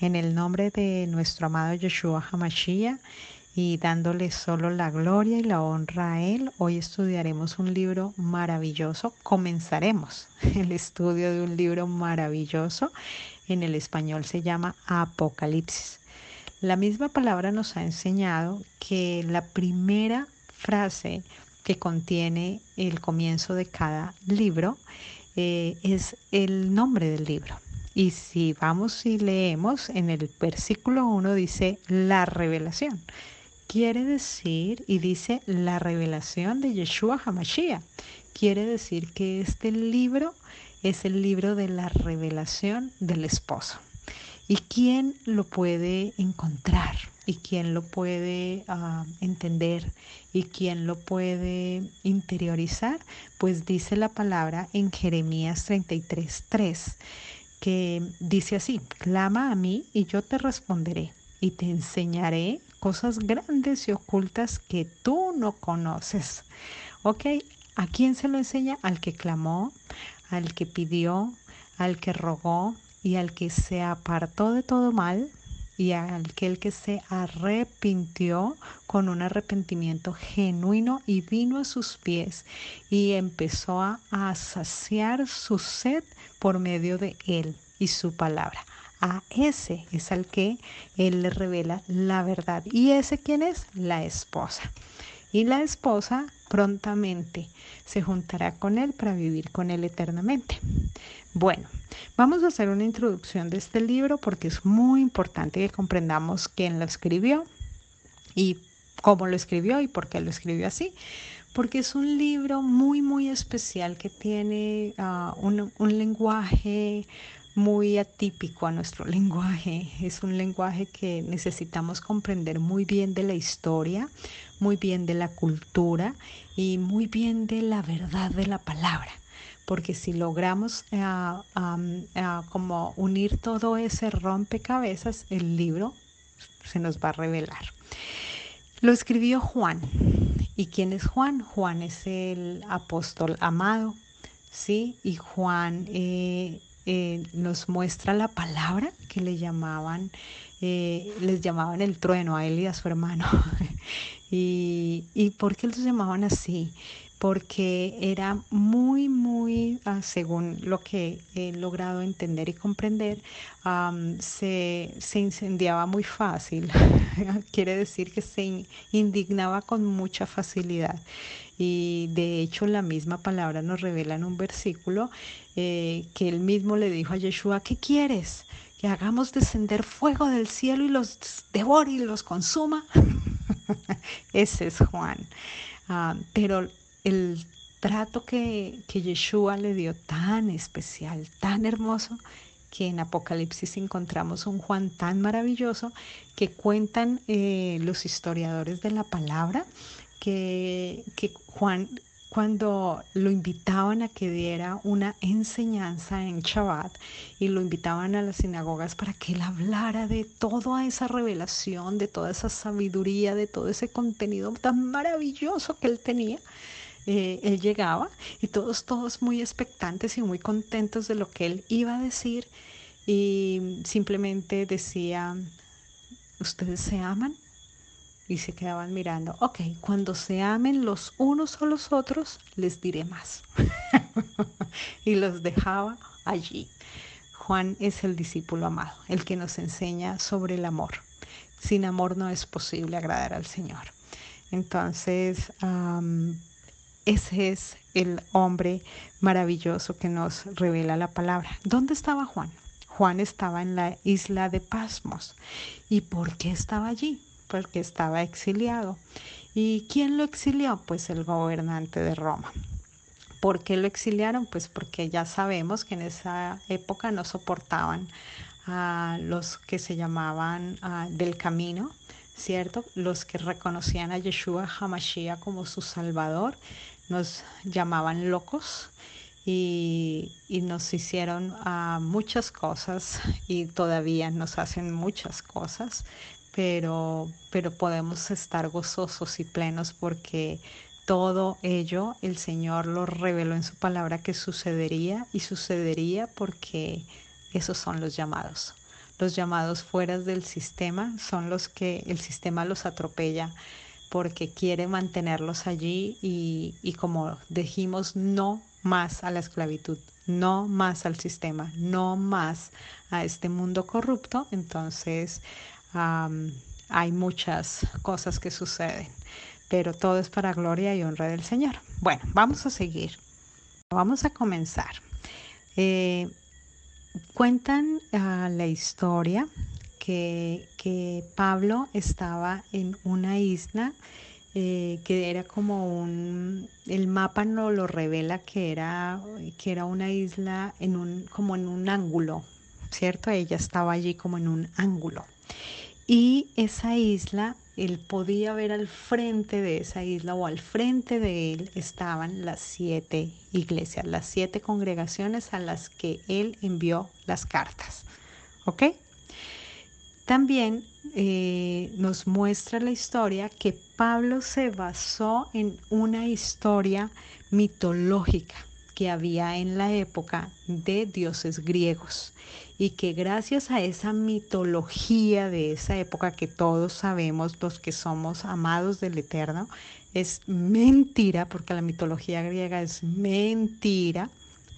En el nombre de nuestro amado Yeshua Hamashiach y dándole solo la gloria y la honra a Él, hoy estudiaremos un libro maravilloso. Comenzaremos el estudio de un libro maravilloso. En el español se llama Apocalipsis. La misma palabra nos ha enseñado que la primera frase que contiene el comienzo de cada libro eh, es el nombre del libro. Y si vamos y leemos, en el versículo 1 dice la revelación. Quiere decir, y dice la revelación de Yeshua Hamashiach. Quiere decir que este libro es el libro de la revelación del esposo. ¿Y quién lo puede encontrar? ¿Y quién lo puede ah, entender? ¿Y quién lo puede interiorizar? Pues dice la palabra en Jeremías 33, 3 que dice así, clama a mí y yo te responderé y te enseñaré cosas grandes y ocultas que tú no conoces. ¿Ok? ¿A quién se lo enseña? Al que clamó, al que pidió, al que rogó y al que se apartó de todo mal y a aquel que se arrepintió con un arrepentimiento genuino y vino a sus pies y empezó a, a saciar su sed por medio de Él y su palabra. A ese es al que Él le revela la verdad. ¿Y ese quién es? La esposa. Y la esposa prontamente se juntará con Él para vivir con Él eternamente. Bueno, vamos a hacer una introducción de este libro porque es muy importante que comprendamos quién lo escribió y cómo lo escribió y por qué lo escribió así porque es un libro muy, muy especial que tiene ah, un, un lenguaje muy atípico a nuestro lenguaje. Es un lenguaje que necesitamos comprender muy bien de la historia, muy bien de la cultura y muy bien de la verdad de la palabra. Porque si logramos ah, como unir todo ese rompecabezas, el libro se nos va a revelar. Lo escribió Juan. ¿Y quién es Juan? Juan es el apóstol amado, ¿sí? Y Juan eh, eh, nos muestra la palabra que le llamaban, eh, les llamaban el trueno a él y a su hermano. ¿Y por qué los llamaban así? Porque era muy, muy, ah, según lo que he logrado entender y comprender, se, se, incendiaba muy fácil. Quiere decir que se indignaba con mucha facilidad. Y de hecho la misma palabra nos revela en un versículo eh, que él mismo le dijo a Yeshua, ¿qué quieres? Que hagamos descender fuego del cielo y los devore y los consuma. Ese es Juan. Ah, pero el trato que, Yeshua le dio tan especial, tan hermoso, que en Apocalipsis encontramos un Juan tan maravilloso que cuentan eh, los historiadores de la palabra que, que Juan cuando lo invitaban a que diera una enseñanza en Shabbat y lo invitaban a las sinagogas para que él hablara de toda esa revelación, de toda esa sabiduría, de todo ese contenido tan maravilloso que él tenía, eh, él llegaba y todos, todos muy expectantes y muy contentos de lo que él iba a decir y simplemente decía, ¿ustedes se aman? Y se quedaban mirando, ok, cuando se amen los unos a los otros, les diré más. y los dejaba allí. Juan es el discípulo amado, el que nos enseña sobre el amor. Sin amor no es posible agradar al Señor. Entonces, ese es el hombre maravilloso que nos revela la palabra. ¿Dónde estaba Juan? Juan estaba en la isla de Pasmos. ¿Y por qué estaba allí? Porque estaba exiliado. ¿Y quién lo exilió? Pues el gobernante de Roma. ¿Por qué lo exiliaron? Pues porque ya sabemos que en esa época no soportaban a los que se llamaban ah, del camino, ¿cierto? Los que reconocían a Yeshua Hamashiach como su salvador, nos llamaban locos y, nos hicieron ah, muchas cosas y todavía nos hacen muchas cosas, pero, pero podemos estar gozosos y plenos porque todo ello el Señor lo reveló en su palabra que sucedería y sucedería porque esos son los llamados. los llamados fueras del sistema son los que el sistema los atropella porque quiere mantenerlos allí y, y como dijimos, no más a la esclavitud, no más al sistema, no más a este mundo corrupto, entonces hay muchas cosas que suceden, pero todo es para gloria y honra del Señor. Bueno, vamos a seguir. Vamos a comenzar. Eh, cuentan ah, la historia que, Pablo estaba en una isla eh, que era como un, el mapa no lo revela que era, que era una isla en un, como en un ángulo, ¿cierto? Ella estaba allí como en un ángulo. Y esa isla, él podía ver al frente de esa isla o al frente de él estaban las siete iglesias, las siete congregaciones a las que él envió las cartas. ¿Ok? También eh, nos muestra la historia que Pablo se basó en una historia mitológica que había en la época de dioses griegos y que gracias a esa mitología de esa época que todos sabemos los que somos amados del Eterno, es mentira, porque la mitología griega es mentira,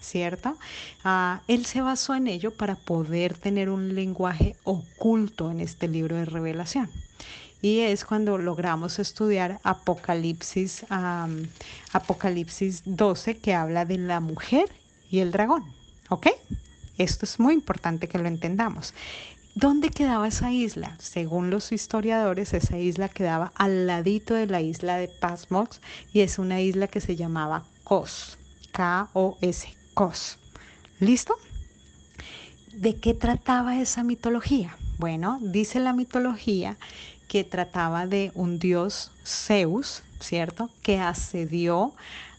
¿cierto? Ah, él se basó en ello para poder tener un lenguaje oculto en este libro de revelación. Y es cuando logramos estudiar Apocalipsis, Apocalipsis 12, que habla de la mujer y el dragón. ¿Ok? Esto es muy importante que lo entendamos. ¿Dónde quedaba esa isla? Según los historiadores, esa isla quedaba al ladito de la isla de Pasmox y es una isla que se llamaba Kos, K-O-S, ¿Listo? ¿De qué trataba esa mitología? Bueno, dice la mitología que trataba de un dios Zeus, ¿cierto? Que asedió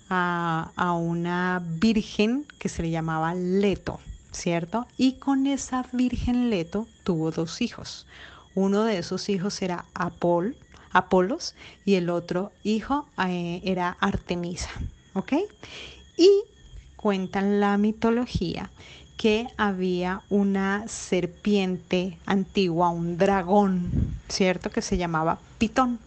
a, a una virgen que se le llamaba Leto, ¿cierto? Y con esa virgen Leto tuvo dos hijos. Uno de esos hijos era Apol, Apolos y el otro hijo eh, era Artemisa, ¿ok? Y cuentan la mitología que había una serpiente antigua, un dragón, ¿cierto? Que se llamaba Pitón.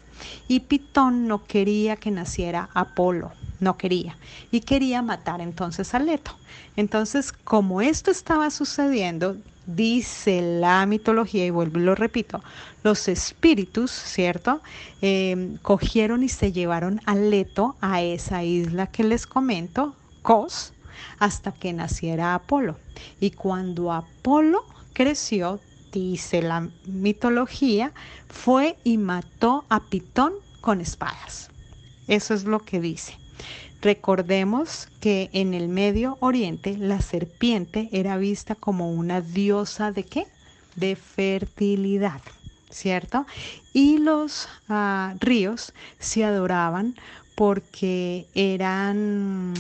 Y Pitón no quería que naciera Apolo, no quería. Y quería matar entonces a Leto. Entonces, como esto estaba sucediendo, dice la mitología, y vuelvo y lo repito, los espíritus, ¿cierto? Eh, cogieron y se llevaron a Leto a esa isla que les comento, Cos, hasta que naciera Apolo. Y cuando Apolo creció, dice la mitología, fue y mató a Pitón con espadas. Eso es lo que dice. Recordemos que en el Medio Oriente la serpiente era vista como una diosa de qué? De fertilidad, ¿cierto? Y los ah, ríos se adoraban porque eran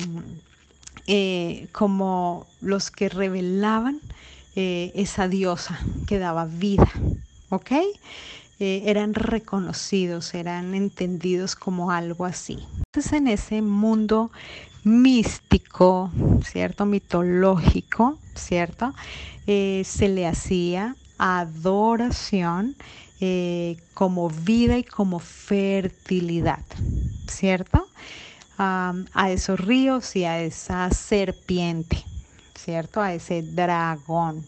eh, como los que revelaban eh, esa diosa que daba vida, ¿ok? Eh, eran reconocidos, eran entendidos como algo así. Entonces en ese mundo místico, ¿cierto? Mitológico, ¿cierto? se le hacía adoración como vida y como fertilidad, ¿cierto? A esos ríos y a esa serpiente, ¿cierto? A ese dragón.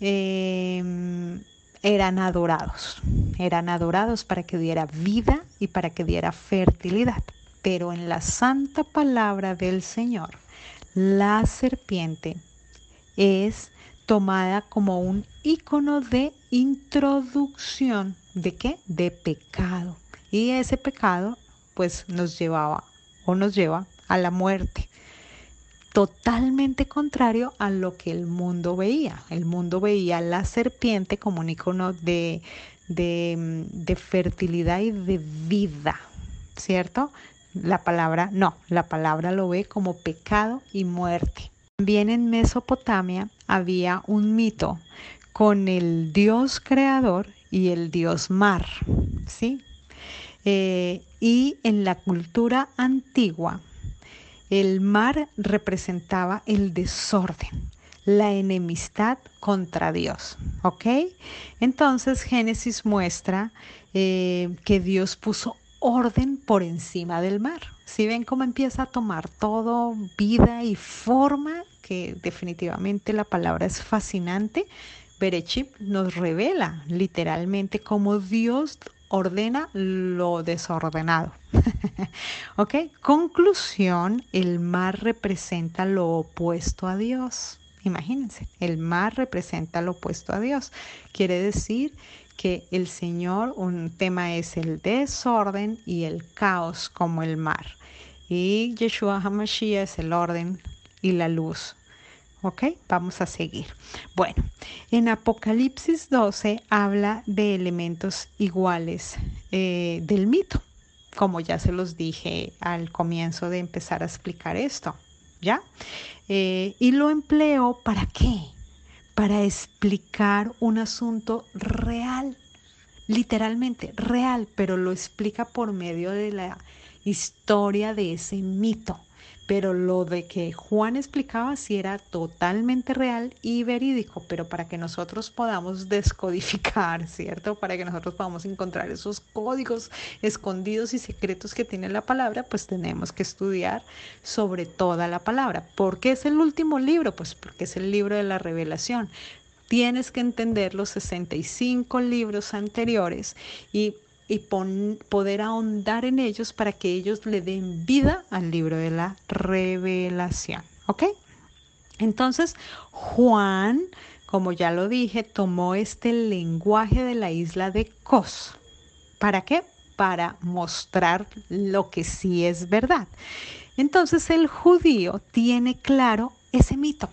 Em, eran adorados, eran adorados para que diera vida y para que diera fertilidad. Pero en la santa palabra del Señor, la serpiente es tomada como un icono de introducción de qué? De pecado. Y ese pecado pues nos llevaba o nos lleva a la muerte. Totalmente contrario a lo que el mundo veía. El mundo veía la serpiente como un icono de, de, de fertilidad y de vida, ¿cierto? La palabra, no, la palabra lo ve como pecado y muerte. También en Mesopotamia había un mito con el dios creador y el dios mar, ¿sí? Eh, y en la cultura antigua, el mar representaba el desorden, la enemistad contra Dios. ¿Ok? Entonces Génesis muestra eh, que Dios puso orden por encima del mar. Si ven cómo empieza a tomar todo vida y forma, que definitivamente la palabra es fascinante, Berechip nos revela literalmente cómo Dios ordena lo desordenado. ¿Ok? Conclusión, el mar representa lo opuesto a Dios. Imagínense, el mar representa lo opuesto a Dios. Quiere decir que el Señor, un tema es el desorden y el caos como el mar. Y Yeshua HaMashiach es el orden y la luz. ¿Ok? Vamos a seguir. Bueno, en Apocalipsis 12 habla de elementos iguales eh, del mito, como ya se los dije al comienzo de empezar a explicar esto. ¿Ya? Eh, y lo empleo para qué? Para explicar un asunto real, literalmente real, pero lo explica por medio de la historia de ese mito pero lo de que Juan explicaba sí era totalmente real y verídico, pero para que nosotros podamos descodificar, ¿cierto? Para que nosotros podamos encontrar esos códigos escondidos y secretos que tiene la palabra, pues tenemos que estudiar sobre toda la palabra. ¿Por qué es el último libro? Pues porque es el libro de la revelación tienes que entender los 65 libros anteriores y y poder ahondar en ellos para que ellos le den vida al libro de la revelación. ¿Ok? Entonces, Juan, como ya lo dije, tomó este lenguaje de la isla de Kos. ¿Para qué? Para mostrar lo que sí es verdad. Entonces el judío tiene claro ese mito,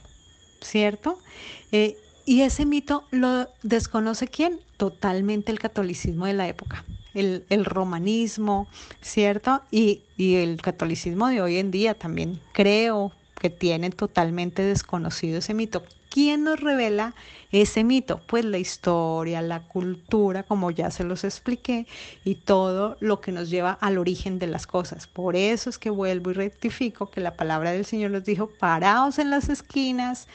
¿cierto? Eh, y ese mito lo desconoce quién? Totalmente el catolicismo de la época el, romanismo, ¿cierto? Y, y el catolicismo de hoy en día también creo que tiene totalmente desconocido ese mito. ¿Quién nos revela ese mito? Pues la historia, la cultura, como ya se los expliqué, y todo lo que nos lleva al origen de las cosas. Por eso es que vuelvo y rectifico que la palabra del Señor nos dijo, paraos en las esquinas,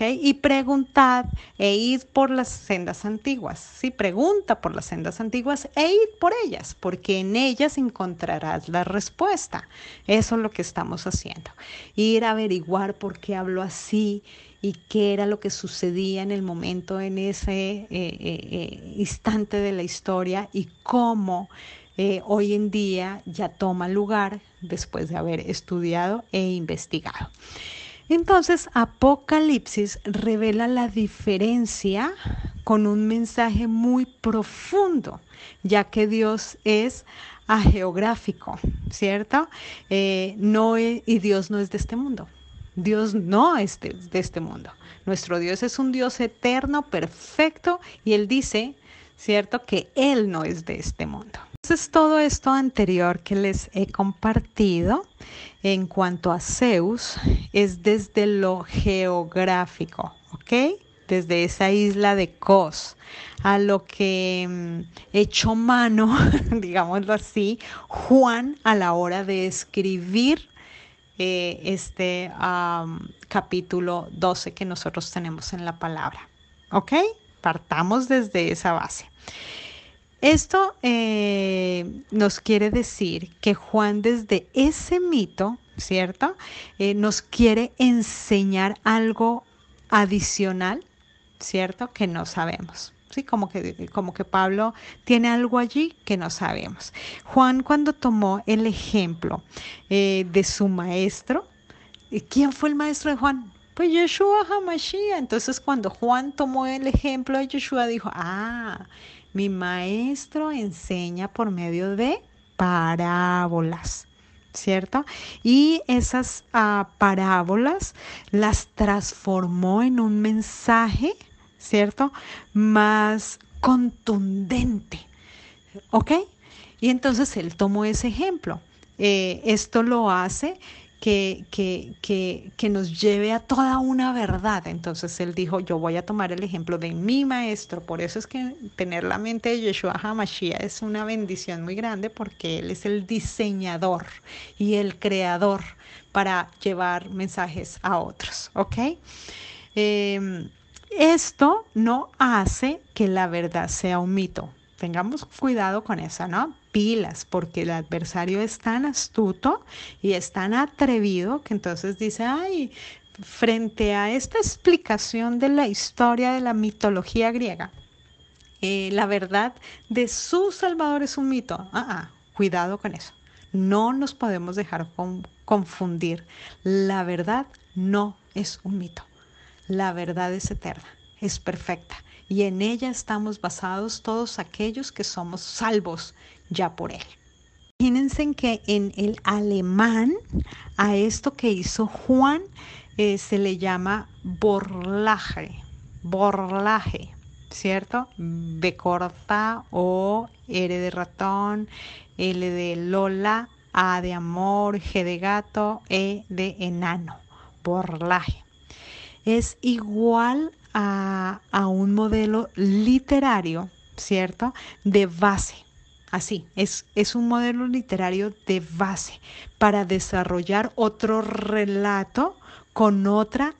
Y preguntad e id por las sendas antiguas, ¿sí? Pregunta por las sendas antiguas e id por ellas, porque en ellas encontrarás la respuesta. Eso es lo que estamos haciendo. Ir a averiguar por qué hablo así y qué era lo que sucedía en el momento, en ese eh, eh, eh, instante de la historia y cómo hoy en día ya toma lugar después de haber estudiado e investigado. Entonces, Apocalipsis revela la diferencia con un mensaje muy profundo, ya que Dios es ageográfico, ¿cierto? Eh, no y Dios no es de este mundo. Dios no es de este mundo. Nuestro Dios es un Dios eterno, perfecto, y Él dice, ¿cierto?, que Él no es de este mundo. Entonces, todo esto anterior que les he compartido en cuanto a Zeus es desde lo geográfico, ¿ok? Desde esa isla de Kos a lo que mm, echó mano, digámoslo así, Juan a la hora de escribir eh, este capítulo 12 que nosotros tenemos en la palabra. ¿Ok? Partamos desde esa base. Esto eh, nos quiere decir que Juan desde ese mito, ¿cierto? Eh, nos quiere enseñar algo adicional, ¿cierto? Que no sabemos. Sí, como que, como que Pablo tiene algo allí que no sabemos. Juan cuando tomó el ejemplo eh, de su maestro, ¿quién fue el maestro de Juan? Pues Yeshua HaMashiach. Entonces cuando Juan tomó el ejemplo de Yeshua dijo, ah, mi maestro enseña por medio de parábolas. ¿Cierto? Y esas ah, parábolas las transformó en un mensaje, ¿cierto? Más contundente. ¿Ok? Y entonces él tomó ese ejemplo. Eh, esto lo hace que, que, que, nos lleve a toda una verdad. Entonces él dijo, yo voy a tomar el ejemplo de mi maestro. Por eso es que tener la mente de Yeshua HaMashiach es una bendición muy grande porque él es el diseñador y el creador para llevar mensajes a otros. ¿Ok? Em, esto no hace que la verdad sea un mito. Tengamos cuidado con eso, ¿no? Pilas, porque el adversario es tan astuto y es tan atrevido que entonces dice, ay, frente a esta explicación de la historia de la mitología griega, eh, la verdad de su Salvador es un mito. Ah, ah, cuidado con eso. No nos podemos dejar confundir. La verdad no es un mito. La verdad es eterna, es perfecta y en ella estamos basados todos aquellos que somos salvos ya por Él. Imagínense que en el alemán a esto que hizo Juan eh, se le llama borlaje, borlaje, ¿cierto? B corta, O, R de ratón, L de Lola, A de amor, G de gato, E de enano, borlaje. Es igual a, un modelo literario, ¿cierto? De base. Así, es, es, un modelo literario de base para desarrollar otro relato con otra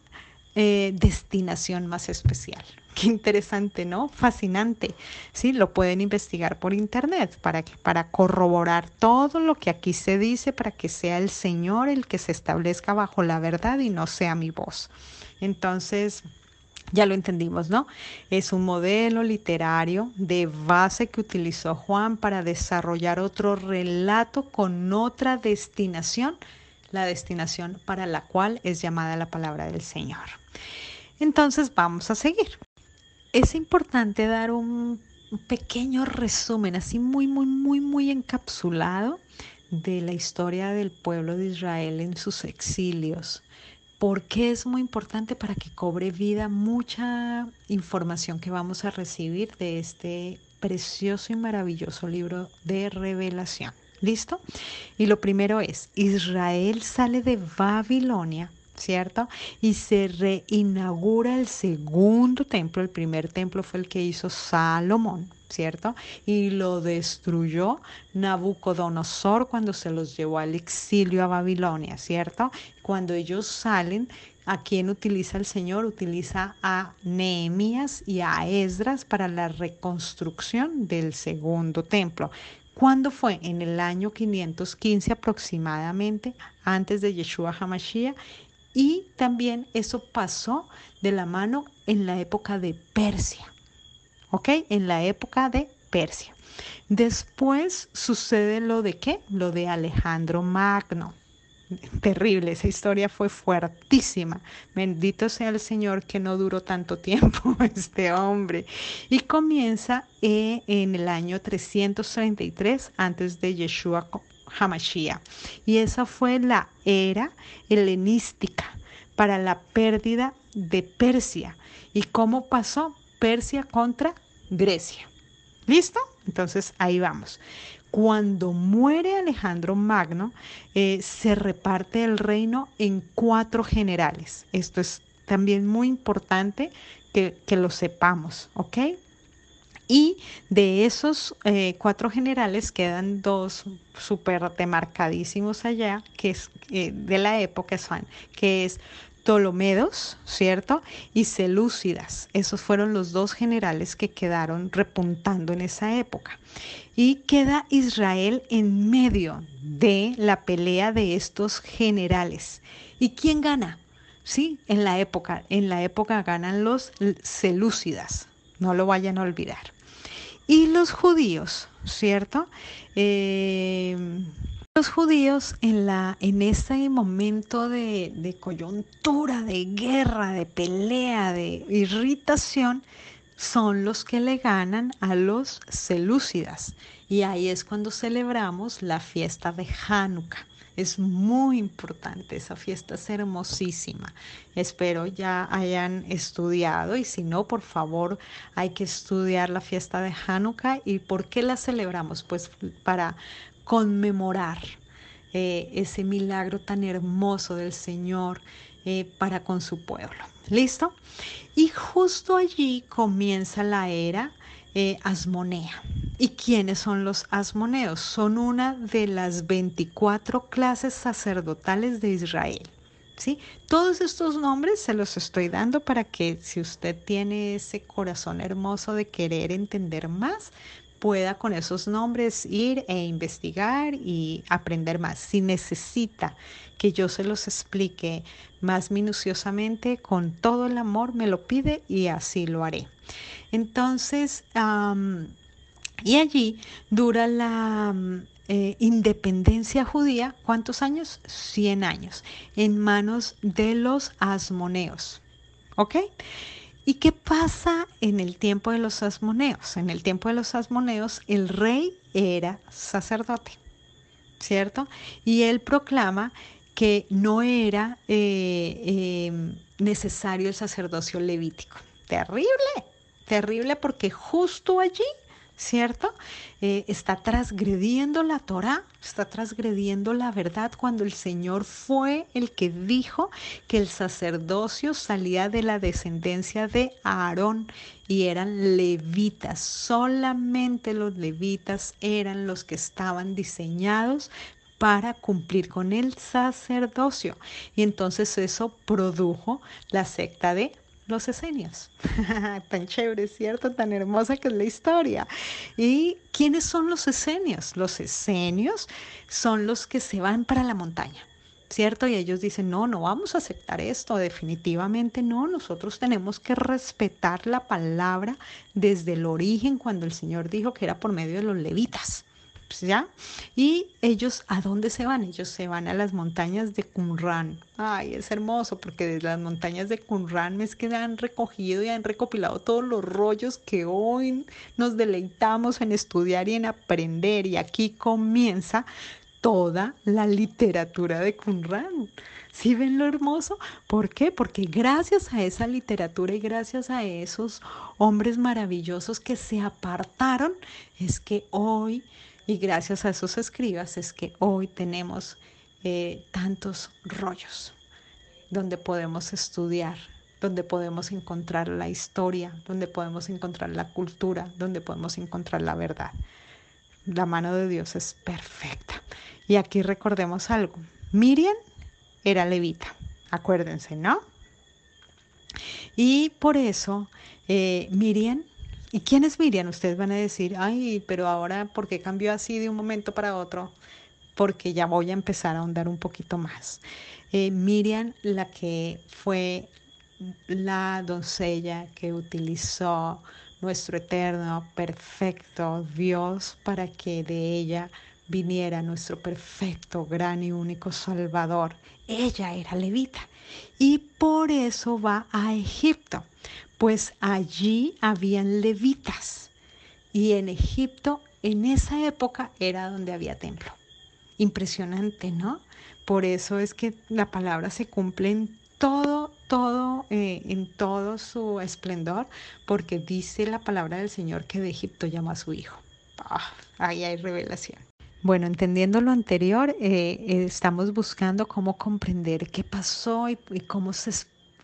eh, destinación más especial. Qué interesante, ¿no? Fascinante. Sí, lo pueden investigar por internet para, para corroborar todo lo que aquí se dice, para que sea el Señor el que se establezca bajo la verdad y no sea mi voz. Entonces, ya lo entendimos, ¿no? Es un modelo literario de base que utilizó Juan para desarrollar otro relato con otra destinación, la destinación para la cual es llamada la palabra del Señor. Entonces vamos a seguir. Es importante dar un pequeño resumen, así muy, muy, muy, muy encapsulado de la historia del pueblo de Israel en sus exilios porque es muy importante para que cobre vida mucha información que vamos a recibir de este precioso y maravilloso libro de revelación. ¿Listo? Y lo primero es, Israel sale de Babilonia ¿cierto? Y se reinaugura el segundo templo, el primer templo fue el que hizo Salomón, ¿cierto? Y lo destruyó Nabucodonosor cuando se los llevó al exilio a Babilonia, ¿cierto? Cuando ellos salen, ¿a quién utiliza el Señor? Utiliza a Nehemías y a Esdras para la reconstrucción del segundo templo. ¿Cuándo fue? En el año 515 aproximadamente, antes de Yeshua HaMashiach, y también eso pasó de la mano en la época de Persia. ¿Ok? En la época de Persia. Después sucede lo de qué? Lo de Alejandro Magno. Terrible, esa historia fue fuertísima. Bendito sea el Señor que no duró tanto tiempo este hombre. Y comienza eh, en el año 333 antes de Yeshua Hamashiach. Y esa fue la era helenística para la pérdida de Persia. ¿Y cómo pasó Persia contra Grecia? ¿Listo? Entonces ahí vamos. Cuando muere Alejandro Magno, eh, se reparte el reino en cuatro generales. Esto es también muy importante que, que lo sepamos, ¿ok? Y de esos eh, cuatro generales quedan dos súper demarcadísimos allá, que es eh, de la época, son, que es Ptolomedos, ¿cierto? Y Selúcidas. Esos fueron los dos generales que quedaron repuntando en esa época. Y queda Israel en medio de la pelea de estos generales. ¿Y quién gana? Sí, en la época, en la época ganan los Selúcidas. No lo vayan a olvidar. Y los judíos, ¿cierto? Eh, los judíos en, la, en ese momento de, de coyuntura, de guerra, de pelea, de irritación, son los que le ganan a los selúcidas. Y ahí es cuando celebramos la fiesta de Hanukkah. Es muy importante, esa fiesta es hermosísima. Espero ya hayan estudiado y si no, por favor, hay que estudiar la fiesta de Hanukkah. ¿Y por qué la celebramos? Pues para conmemorar eh, ese milagro tan hermoso del Señor eh, para con su pueblo. ¿Listo? Y justo allí comienza la era eh, asmonea. ¿Y quiénes son los asmoneos? Son una de las 24 clases sacerdotales de Israel. ¿Sí? Todos estos nombres se los estoy dando para que si usted tiene ese corazón hermoso de querer entender más, pueda con esos nombres ir e investigar y aprender más. Si necesita que yo se los explique más minuciosamente, con todo el amor me lo pide y así lo haré. Entonces, y allí dura la eh, independencia judía, ¿cuántos años? 100 años, en manos de los asmoneos. ¿Ok? ¿Y qué pasa en el tiempo de los asmoneos? En el tiempo de los asmoneos, el rey era sacerdote, ¿cierto? Y él proclama que no era eh, em, necesario el sacerdocio levítico. Terrible, terrible porque justo allí ¿cierto? Eh, está transgrediendo la Torah, está transgrediendo la verdad cuando el Señor fue el que dijo que el sacerdocio salía de la descendencia de Aarón y eran levitas. Solamente los levitas eran los que estaban diseñados para cumplir con el sacerdocio. Y entonces eso produjo la secta de los esenios. Tan chévere, ¿cierto? Tan hermosa que es la historia. ¿Y quiénes son los esenios? Los esenios son los que se van para la montaña. ¿Cierto? Y ellos dicen, no, no vamos a aceptar esto, definitivamente no, nosotros tenemos que respetar la palabra desde el origen cuando el Señor dijo que era por medio de los levitas. Pues, ¿ya? Y ellos, ¿a dónde se van? Ellos se van a las montañas de Qumran. Ay, es hermoso porque desde las montañas de Qumran es que han recogido y han recopilado todos los rollos que hoy nos deleitamos en estudiar y en aprender. Y aquí comienza toda la literatura de Qumran. ¿Sí ven lo hermoso? ¿Por qué? Porque gracias a esa literatura y gracias a esos hombres maravillosos que se apartaron, es que hoy y gracias a esos escribas es que hoy tenemos eh, tantos rollos donde podemos estudiar, donde podemos encontrar la historia, donde podemos encontrar la cultura, donde podemos encontrar la verdad. La mano de Dios es perfecta. Y aquí recordemos algo. Miriam era levita, acuérdense, ¿no? Y por eso eh, Miriam ¿Y quién es Miriam? Ustedes van a decir, ay, pero ahora, ¿por qué cambió así de un momento para otro? Porque ya voy a empezar a ahondar un poquito más. Eh, Miriam, la que fue la doncella que utilizó nuestro eterno, perfecto Dios para que de ella viniera nuestro perfecto, gran y único Salvador. Ella era levita y por eso va a Egipto, pues allí habían levitas y en Egipto en esa época era donde había templo. Impresionante, ¿no? Por eso es que la palabra se cumple en todo, todo, eh, en todo su esplendor, porque dice la palabra del Señor que de Egipto llama a su hijo. Ah, ahí hay revelación. Bueno, entendiendo lo anterior, eh, eh, estamos buscando cómo comprender qué pasó y, cómo se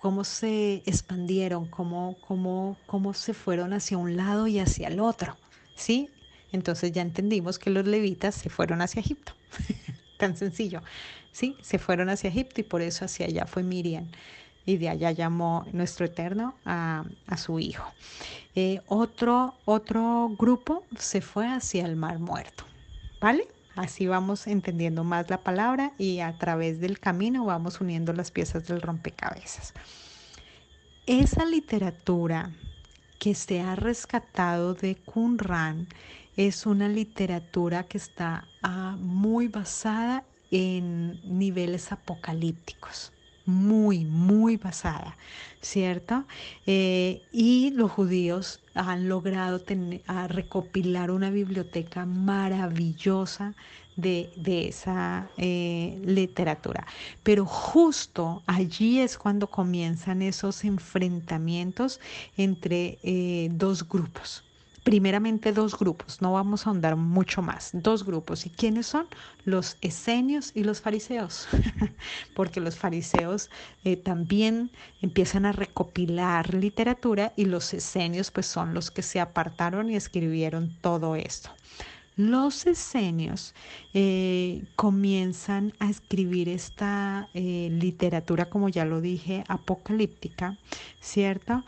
cómo se expandieron, cómo, cómo, cómo se fueron hacia un lado y hacia el otro, ¿sí? Entonces ya entendimos que los levitas se fueron hacia Egipto, tan sencillo, ¿sí? Se fueron hacia Egipto y por eso hacia allá fue Miriam y de allá llamó nuestro Eterno a, su hijo. Eh, otro, otro grupo se fue hacia el Mar Muerto, ¿vale? Así vamos entendiendo más la palabra y a través del camino vamos uniendo las piezas del rompecabezas. Esa literatura que se ha rescatado de Qumran es una literatura que está ah, muy basada en niveles apocalípticos muy, muy basada, ¿cierto? Eh, y los judíos han logrado tener, recopilar una biblioteca maravillosa de, esa eh, literatura. Pero justo allí es cuando comienzan esos enfrentamientos entre eh, dos grupos primeramente dos grupos, no vamos a ahondar mucho más, dos grupos. ¿Y quiénes son? Los esenios y los fariseos, porque los fariseos eh, también empiezan a recopilar literatura y los esenios pues son los que se apartaron y escribieron todo esto. Los esenios eh, comienzan a escribir esta eh, literatura, como ya lo dije, apocalíptica, ¿cierto?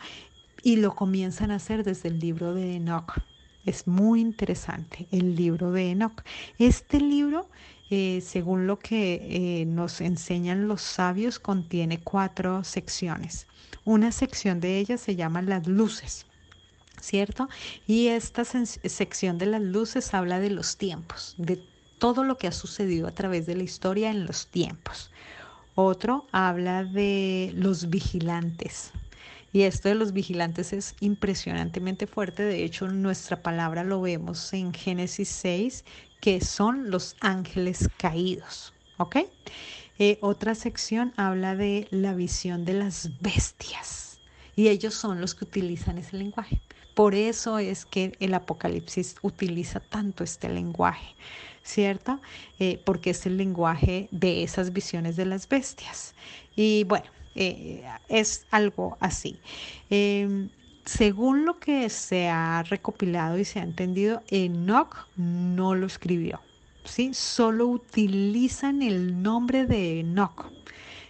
Y lo comienzan a hacer desde el libro de Enoch. Es muy interesante el libro de Enoch. Este libro eh, según lo que nos enseñan los sabios, contiene cuatro secciones. Una sección de ellas se llama las luces. ¿cierto? Y esta sección de las luces habla de los tiempos, de todo lo que ha sucedido a través de la historia en los tiempos. Otro habla de los vigilantes. Y esto de los vigilantes es impresionantemente fuerte. De hecho, nuestra palabra lo vemos en Génesis 6, que son los ángeles caídos. ¿Ok? Eh, otra sección habla de la visión de las bestias. Y ellos son los que utilizan ese lenguaje. Por eso es que el Apocalipsis utiliza tanto este lenguaje, ¿cierto? Eh, porque es el lenguaje de esas visiones de las bestias. Y bueno, eh, es algo así. Em, según lo que se ha recopilado y se ha entendido, Enoch no lo escribió, ¿sí? Solo utilizan el nombre de Enoch.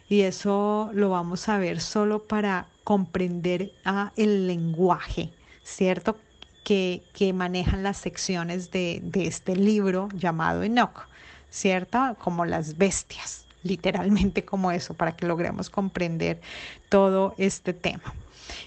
Y eso lo vamos a ver solo para comprender a el lenguaje ¿cierto? Que, manejan las secciones de, este libro llamado Enoch, ¿cierto? Como las bestias, literalmente como eso, para que logremos comprender todo este tema.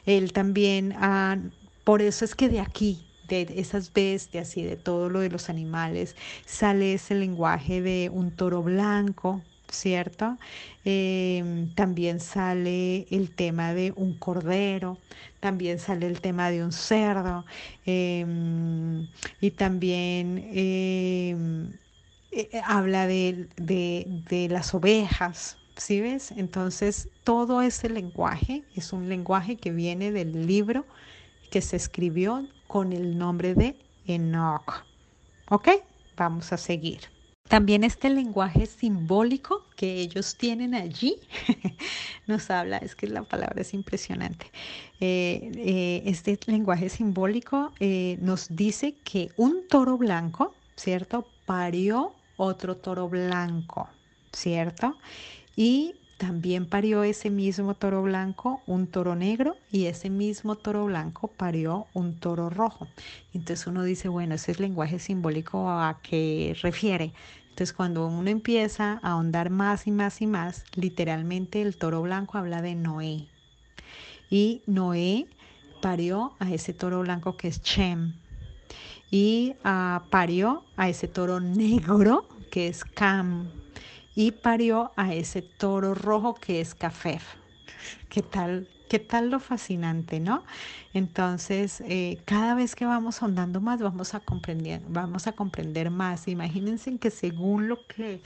Él también, ah, por eso es que de aquí, de esas bestias y de todo lo de los animales, sale ese lenguaje de un toro blanco, ¿cierto? Em, también sale el tema de un cordero, también sale el tema de un cerdo em, y también em, eh, habla de, de, las ovejas, ¿sí ves? Entonces, todo ese lenguaje es un lenguaje que viene del libro que se escribió con el nombre de Enoch. ¿Ok? Vamos a seguir. También este lenguaje simbólico que ellos tienen allí nos habla, es que la palabra es impresionante. Eh, eh, este lenguaje simbólico eh, nos dice que un toro blanco, ¿cierto? Parió otro toro blanco, ¿cierto? Y también parió ese mismo toro blanco un toro negro y ese mismo toro blanco parió un toro rojo. Entonces uno dice, bueno, ese es lenguaje simbólico a qué refiere. Entonces, cuando uno empieza a ahondar más y más y más, literalmente el toro blanco habla de Noé. Y Noé parió a ese toro blanco que es Chem. Y uh, parió a ese toro negro que es Cam. Y parió a ese toro rojo que es Cafef. ¿Qué tal ¿Qué tal lo fascinante, no? Entonces, eh, cada vez que vamos ahondando más, vamos a comprender, vamos a comprender más. Imagínense que según lo que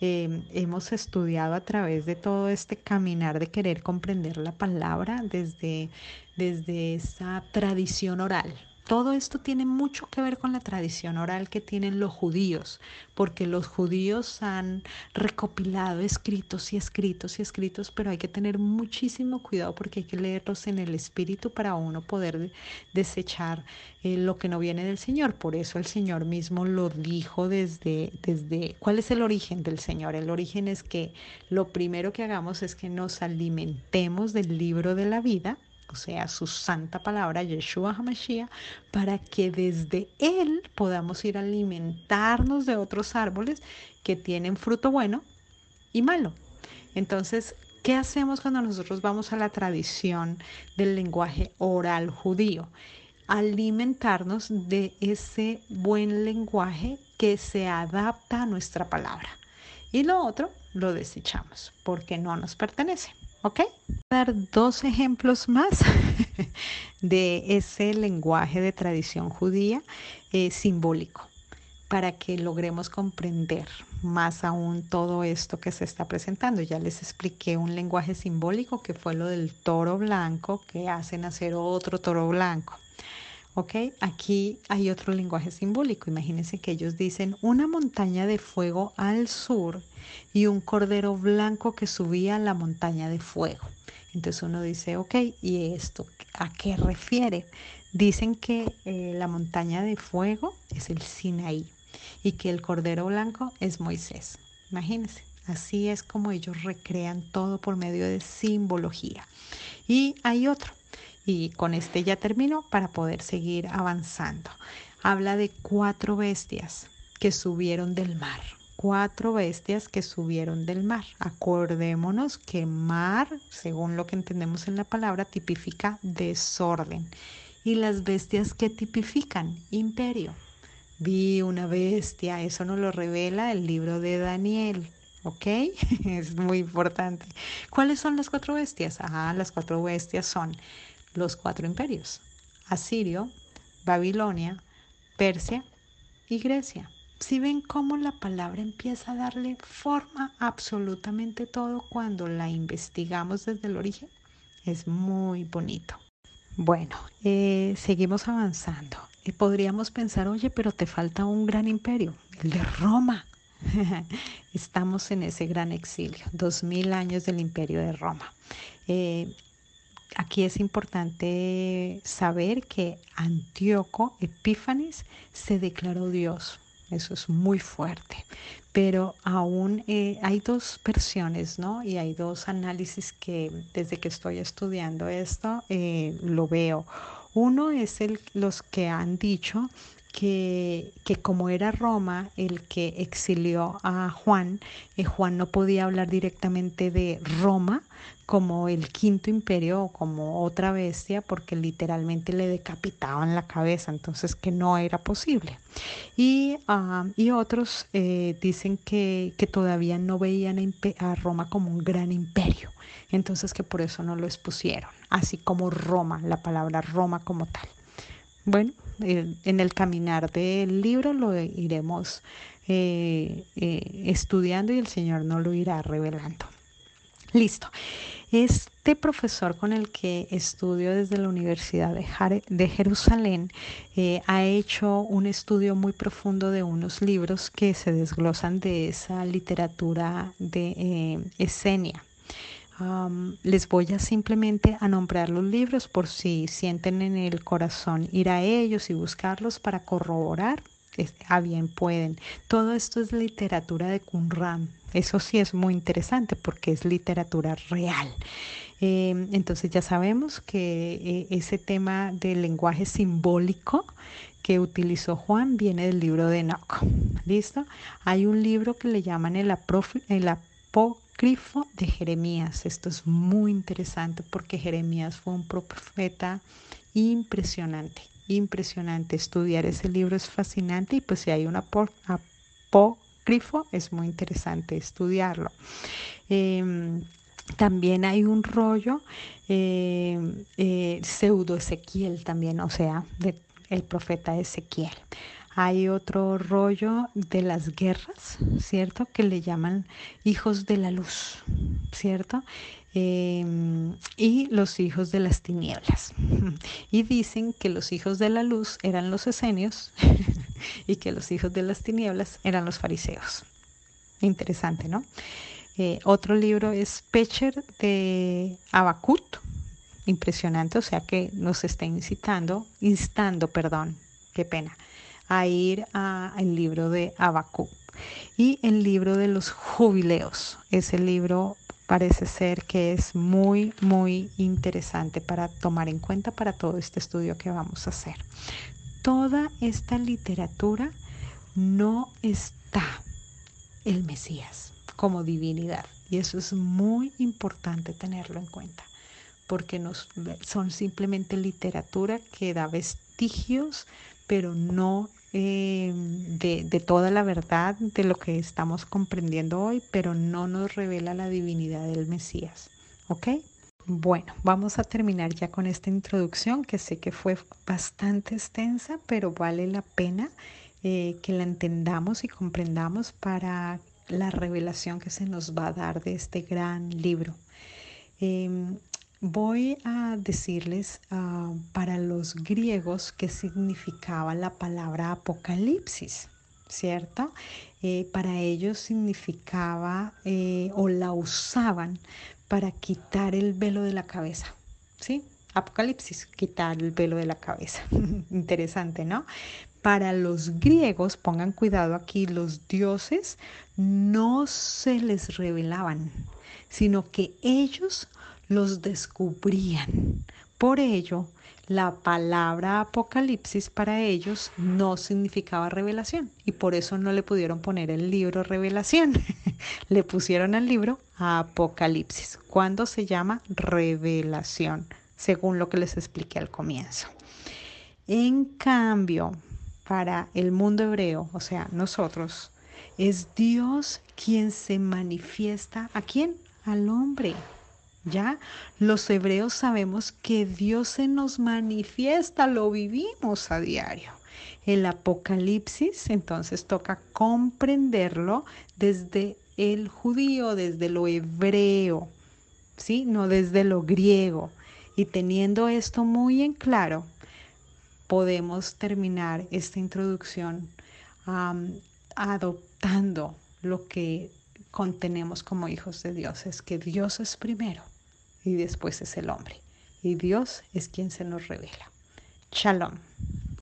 eh, hemos estudiado a través de todo este caminar de querer comprender la palabra desde, desde esa tradición oral, todo esto tiene mucho que ver con la tradición oral que tienen los judíos, porque los judíos han recopilado escritos y escritos y escritos, pero hay que tener muchísimo cuidado porque hay que leerlos en el espíritu para uno poder desechar eh, lo que no viene del Señor. Por eso el Señor mismo lo dijo desde, desde, ¿cuál es el origen del Señor? El origen es que lo primero que hagamos es que nos alimentemos del libro de la vida o sea, su santa palabra, Yeshua HaMashiach, para que desde Él podamos ir a alimentarnos de otros árboles que tienen fruto bueno y malo. Entonces, ¿qué hacemos cuando nosotros vamos a la tradición del lenguaje oral judío? Alimentarnos de ese buen lenguaje que se adapta a nuestra palabra. Y lo otro lo desechamos porque no nos pertenece. ¿Ok? Dar dos ejemplos más de ese lenguaje de tradición judía eh, simbólico para que logremos comprender más aún todo esto que se está presentando. Ya les expliqué un lenguaje simbólico que fue lo del toro blanco que hace nacer otro toro blanco. ¿Ok? Aquí hay otro lenguaje simbólico. Imagínense que ellos dicen una montaña de fuego al sur y un cordero blanco que subía a la montaña de fuego. Entonces uno dice, ok, ¿y esto a qué refiere? Dicen que eh, la montaña de fuego es el Sinaí. y que el cordero blanco es Moisés. Imagínense, así es como ellos recrean todo por medio de simbología. Y hay otro, y con este ya termino para poder seguir avanzando. Habla de cuatro bestias que subieron del mar cuatro bestias que subieron del mar. Acordémonos que mar, según lo que entendemos en la palabra, tipifica desorden. Y las bestias que tipifican imperio. Vi una bestia, eso nos lo revela el libro de Daniel. ¿Ok? Es muy importante. ¿Cuáles son las cuatro bestias? Ah, las cuatro bestias son los cuatro imperios. Asirio, Babilonia, Persia y Grecia. Si ven cómo la palabra empieza a darle forma a absolutamente todo cuando la investigamos desde el origen, es muy bonito. Bueno, eh, seguimos avanzando. Y podríamos pensar, oye, pero te falta un gran imperio, el de Roma. Estamos en ese gran exilio, dos mil años del imperio de Roma. Eh, aquí es importante saber que Antíoco Epífanes se declaró Dios eso es muy fuerte. Pero aún eh, hay dos versiones, ¿no? Y hay dos análisis que desde que estoy estudiando esto eh, lo veo. Uno es el, los que han dicho que, que, como era Roma el que exilió a Juan, eh, Juan no podía hablar directamente de Roma como el quinto imperio o como otra bestia porque literalmente le decapitaban la cabeza, entonces que no era posible. Y, ah, y otros eh, dicen que, que, todavía no veían a, Roma como un gran imperio, entonces que por eso no lo expusieron, así como Roma, la palabra Roma como tal. Bueno, en el caminar del libro lo iremos eh, eh, estudiando y el Señor nos lo irá revelando. Listo. Este profesor con el que estudio desde la Universidad de, Jerusalén eh, ha hecho un estudio muy profundo de unos libros que se desglosan de esa literatura de escenia les voy a simplemente a nombrar los libros por si sienten en el corazón ir a ellos y buscarlos para corroborar. A bien pueden. Todo esto es literatura de Qumran. Eso sí es muy interesante porque es literatura real. Em, entonces ya sabemos que eh, ese tema del lenguaje simbólico que utilizó Juan viene del libro de Enoch. ¿Listo? Hay un libro que le llaman el, Grifo de Jeremías. Esto es muy interesante porque Jeremías fue un profeta impresionante, impresionante. Estudiar ese libro es fascinante y pues si hay un apócrifo es muy interesante estudiarlo. Em, también hay un rollo em, eh, pseudo Ezequiel también, o sea, del el profeta Ezequiel. Hay otro rollo de las guerras, ¿cierto? Que le llaman hijos de la luz, ¿cierto? Em, y los hijos de las tinieblas. Y dicen que los hijos de la luz eran los esenios y que los hijos de las tinieblas eran los fariseos. Interesante, ¿no? Eh, otro libro es Pecher de Abacut, impresionante, o sea que nos está incitando, instando, perdón, qué pena, a ir al libro de Abacú y el libro de los jubileos. Ese libro parece ser que es muy, muy interesante para tomar en cuenta para todo este estudio que vamos a hacer. Toda esta literatura no está el Mesías como divinidad y eso es muy importante tenerlo en cuenta porque nos, son simplemente literatura que da vestigios pero no eh, de, toda la verdad de lo que estamos comprendiendo hoy, pero no nos revela la divinidad del Mesías. ¿Ok? Bueno, vamos a terminar ya con esta introducción que sé que fue bastante extensa, pero vale la pena eh, que la entendamos y comprendamos para la revelación que se nos va a dar de este gran libro. Em, Voy a decirles ah, para los griegos qué significaba la palabra apocalipsis, ¿cierto? Eh, para ellos significaba eh, o la usaban para quitar el velo de la cabeza, ¿sí? Apocalipsis, quitar el velo de la cabeza. Interesante, ¿no? Para los griegos, pongan cuidado aquí, los dioses no se les revelaban, sino que ellos los descubrían. Por ello, la palabra apocalipsis para ellos no significaba revelación y por eso no le pudieron poner el libro revelación. le pusieron al libro apocalipsis, cuando se llama revelación, según lo que les expliqué al comienzo. En cambio, para el mundo hebreo, o sea, nosotros, es Dios quien se manifiesta a quién? Al hombre. ¿Ya? Los hebreos sabemos que Dios se nos manifiesta, lo vivimos a diario. El Apocalipsis entonces toca comprenderlo desde el judío, desde lo hebreo, ¿sí? No desde lo griego. Y teniendo esto muy en claro, podemos terminar esta introducción adoptando lo que contenemos como hijos de Dios, es que Dios es primero y después es el hombre. Y Dios es quien se nos revela. Shalom.